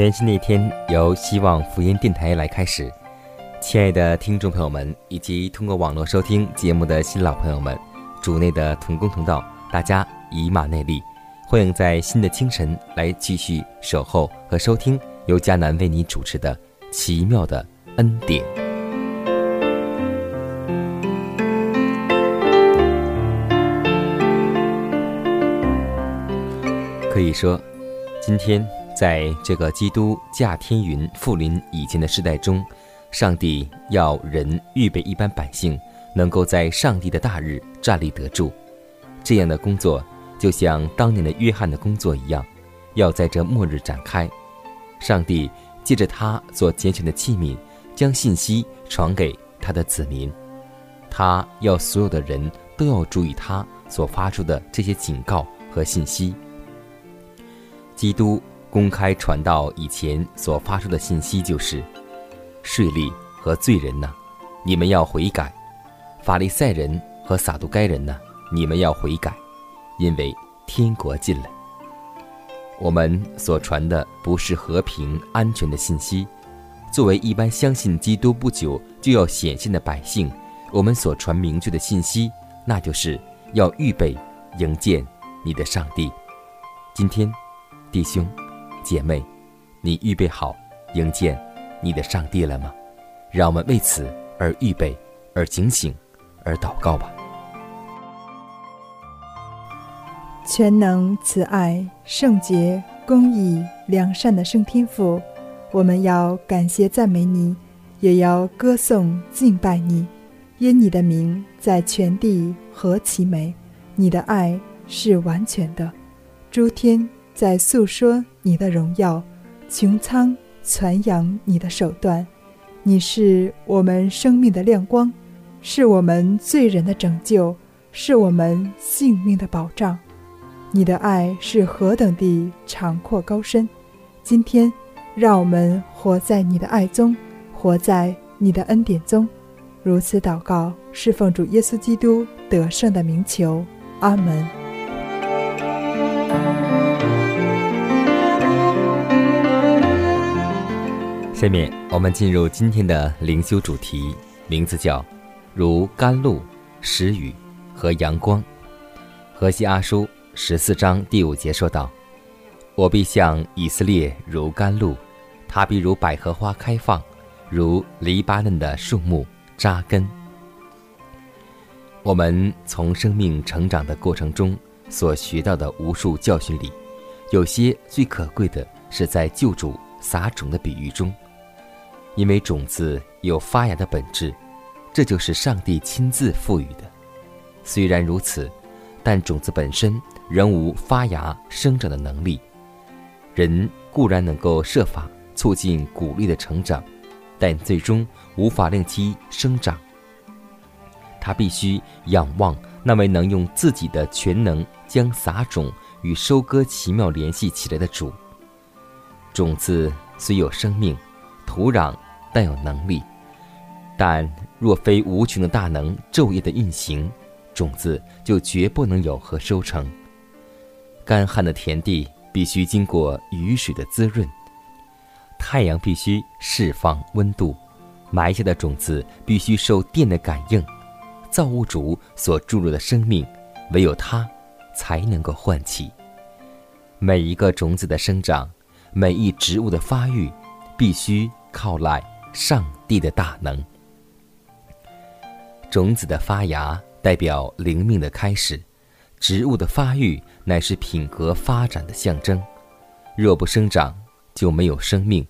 全新的一天，由希望福音电台来开始。亲爱的听众朋友们，以及通过网络收听节目的新老朋友们，主内的同工同道，大家以马内利，欢迎在新的清晨来继续守候和收听由迦南为你主持的奇妙的恩典。可以说，今天。在这个基督驾天云复临以前的时代中，上帝要人预备一般百姓，能够在上帝的大日站立得住。这样的工作，就像当年的约翰的工作一样，要在这末日展开。上帝借着他所拣选的器皿，将信息传给他的子民。他要所有的人都要注意他所发出的这些警告和信息。基督。公开传道以前所发出的信息就是：税吏和罪人呢，你们要悔改；法利赛人和撒都该人呢，你们要悔改，因为天国近了。我们所传的不是和平安全的信息。作为一般相信基督不久就要显现的百姓，我们所传明确的信息，那就是要预备迎接你的上帝。今天，弟兄。姐妹，你预备好迎接你的上帝了吗？让我们为此而预备，而警醒，而祷告吧。全能、慈爱、圣洁、公义、良善的圣天父，我们要感谢赞美你，也要歌颂敬拜你，因你的名在全地何其美！你的爱是完全的，诸天。在诉说你的荣耀，穹苍传扬你的手段。你是我们生命的亮光，是我们罪人的拯救，是我们性命的保障。你的爱是何等地长阔高深！今天，让我们活在你的爱中，活在你的恩典中。如此祷告，是奉主耶稣基督得胜的名求。阿门。下面我们进入今天的灵修主题，名字叫“如甘露、时雨和阳光”。河西阿书十四章第五节说道：“我必向以色列如甘露，他必如百合花开放，如黎巴嫩的树木扎根。”我们从生命成长的过程中所学到的无数教训里，有些最可贵的是在救主撒种的比喻中。因为种子有发芽的本质，这就是上帝亲自赋予的。虽然如此，但种子本身仍无发芽生长的能力。人固然能够设法促进谷粒的成长，但最终无法令其生长。他必须仰望那位能用自己的全能将撒种与收割奇妙联系起来的主。种子虽有生命。土壤但有能力，但若非无穷的大能昼夜的运行，种子就绝不能有何收成。干旱的田地必须经过雨水的滋润，太阳必须释放温度，埋下的种子必须受电的感应，造物主所注入的生命，唯有它才能够唤起。每一个种子的生长，每一植物的发育，必须靠赖上帝的大能。种子的发芽代表灵命的开始。植物的发育乃是品格发展的象征，若不生长，就没有生命；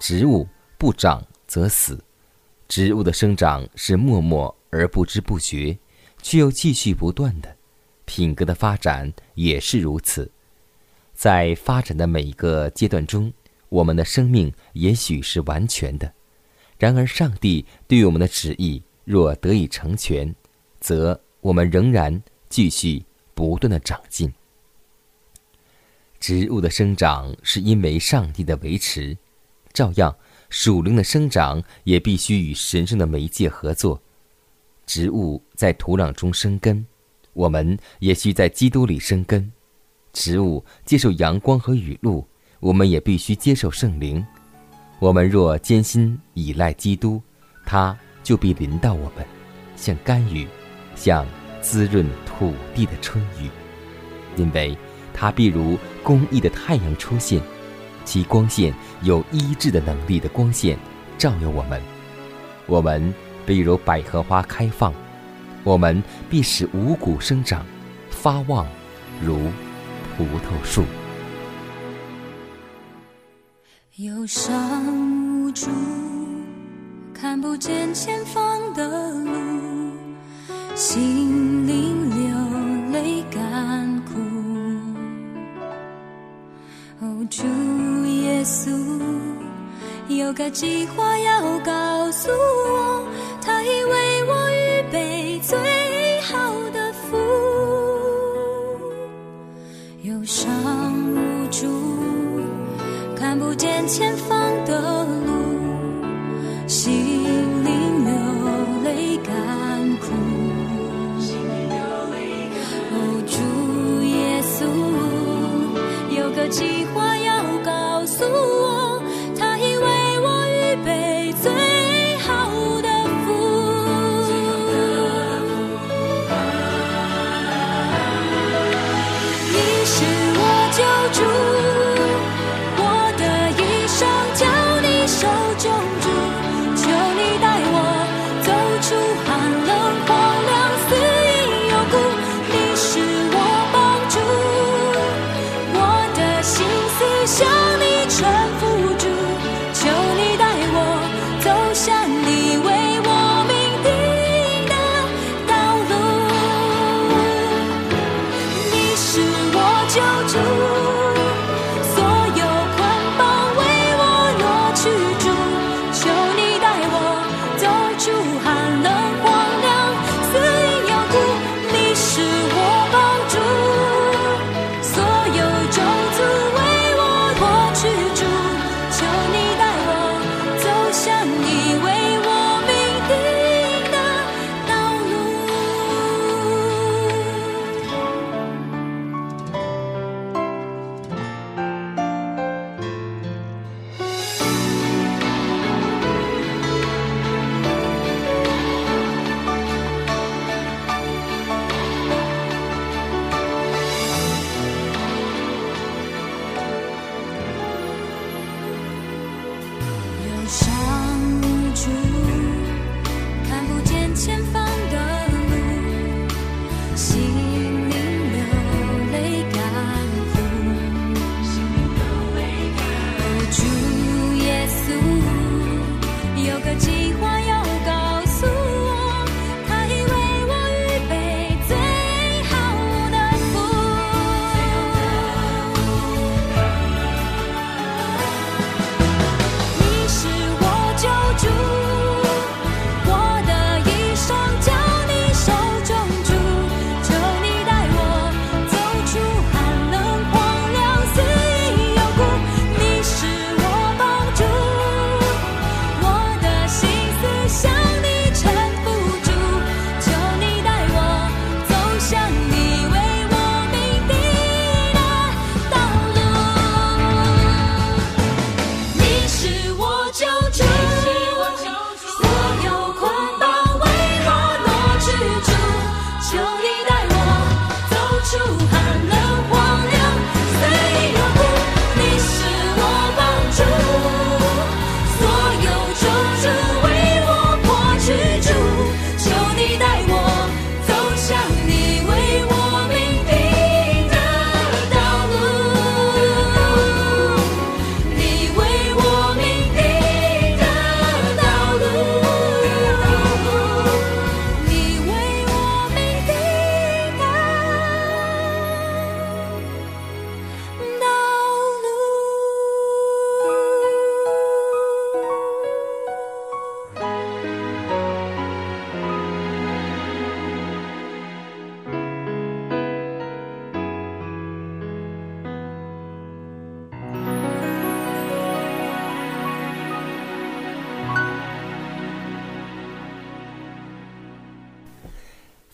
植物不长则死。植物的生长是默默而不知不觉，却又继续不断的。品格的发展也是如此，在发展的每一个阶段中，我们的生命也许是完全的，然而上帝对我们的旨意若得以成全，则我们仍然继续。不断的长进，植物的生长是因为上帝的维持，照样属灵的生长也必须与神圣的媒介合作。植物在土壤中生根，我们也需在基督里生根。植物接受阳光和雨露，我们也必须接受圣灵。我们若艰辛依赖基督，他就必临到我们，像甘雨，像。滋润土地的春雨，因为它必如公义的太阳出现，其光线有医治的能力的光线照耀我们，我们必如百合花开放，我们必使五谷生长，发旺如葡萄树。忧伤无助，看不见前方的路。心灵流泪干枯，哦，主耶稣有个计划要告诉我，他已为我预备最见前方的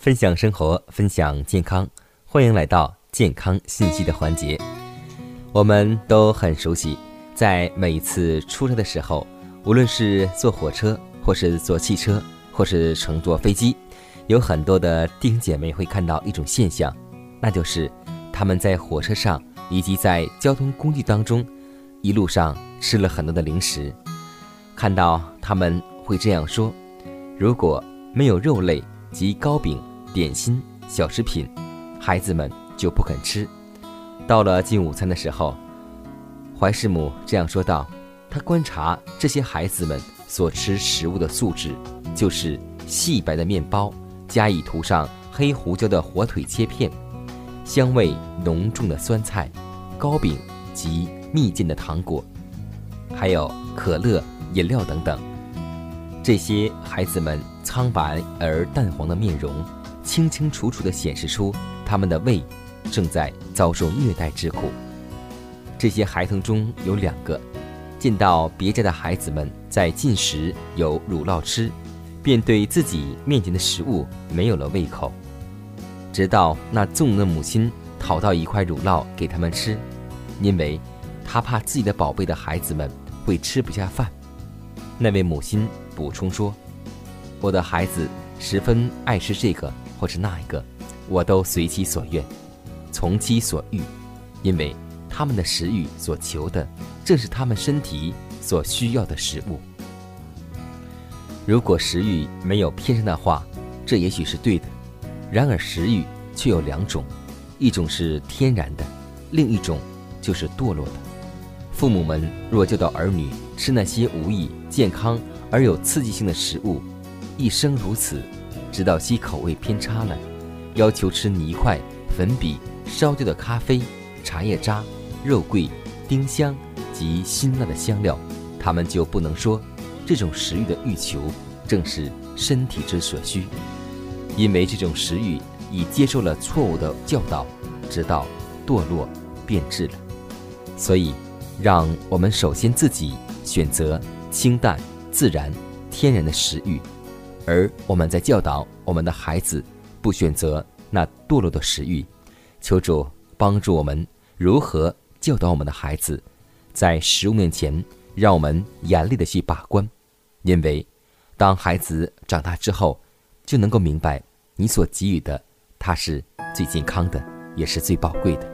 分享生活，分享健康，欢迎来到健康信息的环节。我们都很熟悉，在每一次出差的时候，无论是坐火车，或是坐汽车，或是乘坐飞机，有很多的弟兄姐妹会看到一种现象，那就是他们在火车上以及在交通工具当中，一路上吃了很多的零食。看到他们会这样说：如果没有肉类及糕饼、点心、小食品，孩子们就不肯吃。到了进午餐的时候，怀师母这样说道：“她观察这些孩子们所吃食物的素质，就是细白的面包，加以涂上黑胡椒的火腿切片，香味浓重的酸菜，糕饼及蜜饯的糖果，还有可乐。”饮料等等，这些孩子们苍白而淡黄的面容，清清楚楚地显示出他们的胃正在遭受虐待之苦。这些孩童中有两个，见到别家的孩子们在进食有乳酪吃，便对自己面前的食物没有了胃口，直到那纵能的母亲讨到一块乳酪给他们吃，因为他怕自己的宝贝的孩子们会吃不下饭。那位母亲补充说：“我的孩子十分爱吃这个或是那一个，我都随其所愿，从其所欲，因为他们的食欲所求的正是他们身体所需要的食物。如果食欲没有偏生的话，这也许是对的。然而食欲却有两种，一种是天然的，另一种就是堕落的。父母们若教导儿女，吃那些无益、健康而有刺激性的食物，一生如此，直到其口味偏差了，要求吃泥块、粉笔、烧焦的咖啡、茶叶渣、肉桂、丁香及辛辣的香料，他们就不能说这种食欲的欲求正是身体之所需，因为这种食欲已接受了错误的教导，直到堕落变质了，所以，让我们首先自己。选择清淡、自然、天然的食欲，而我们在教导我们的孩子不选择那堕落的食欲。求主帮助我们如何教导我们的孩子，在食物面前让我们严厉的去把关，因为当孩子长大之后，就能够明白你所给予的，他是最健康的，也是最宝贵的。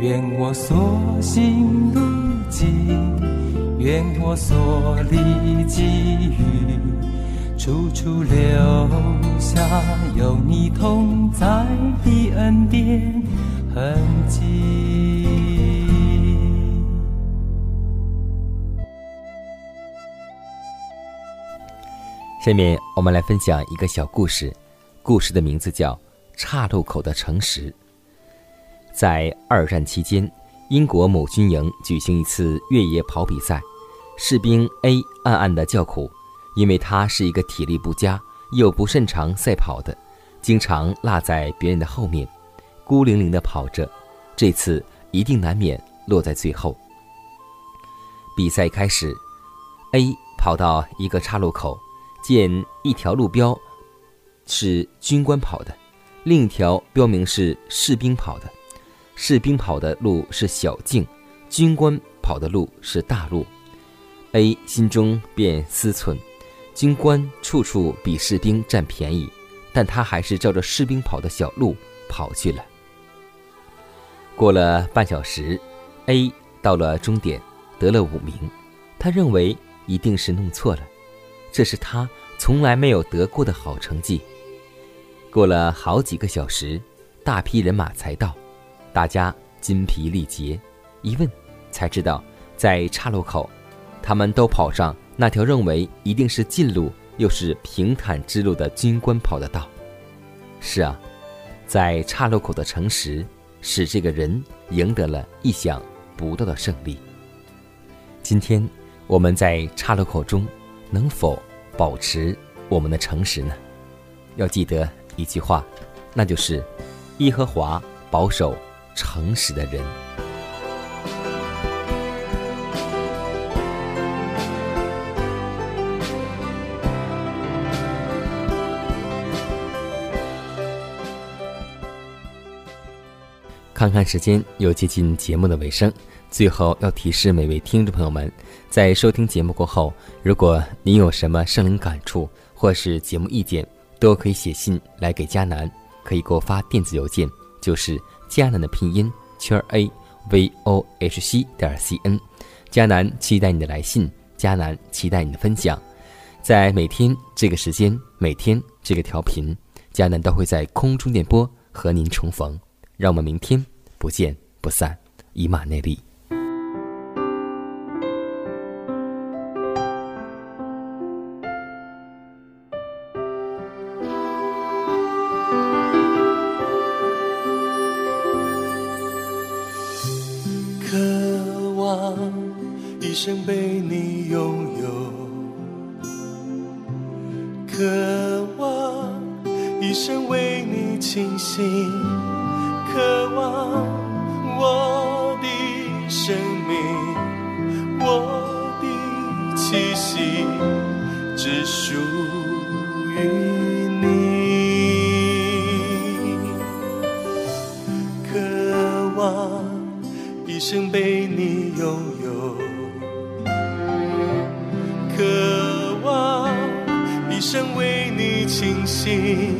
愿我所行路径，愿我所历际遇，处处留下有你同在的恩典痕迹。下面我们来分享一个小故事，故事的名字叫《岔路口的诚实》。在二战期间，英国某军营举行一次越野跑比赛，士兵 A 暗暗的叫苦，因为他是一个体力不佳又不擅长赛跑的，经常落在别人的后面，孤零零的跑着，这次一定难免落在最后。比赛开始，A 跑到一个岔路口，见一条路标是军官跑的，另一条标明是士兵跑的。士兵跑的路是小径，军官跑的路是大路。A 心中便思忖：军官处处比士兵占便宜，但他还是照着士兵跑的小路跑去了。过了半小时，A 到了终点，得了五名。他认为一定是弄错了，这是他从来没有得过的好成绩。过了好几个小时，大批人马才到。大家筋疲力竭，一问才知道，在岔路口，他们都跑上那条认为一定是近路又是平坦之路的军官跑的道。是啊，在岔路口的诚实，使这个人赢得了意想不到的胜利。今天我们在岔路口中，能否保持我们的诚实呢？要记得一句话，那就是耶和华保守。诚实的人，看看时间，又接近节目的尾声。最后要提示每位听众朋友们，在收听节目过后，如果您有什么生灵感触或是节目意见，都可以写信来给佳楠，可以给我发电子邮件，就是。迦南的拼音圈儿 a v o h c 点 c n，迦南期待你的来信，迦南期待你的分享，在每天这个时间，每天这个调频，迦南都会在空中电波和您重逢，让我们明天不见不散，以马内利。渴望一生为你倾心渴望我的生命我的气息只属于你。渴望一生被心。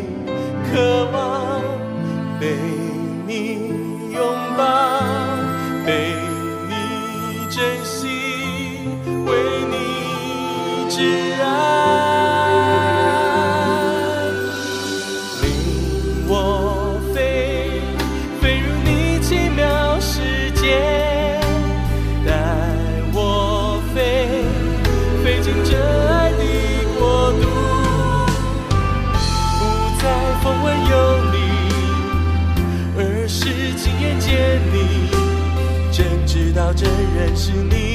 的人是你。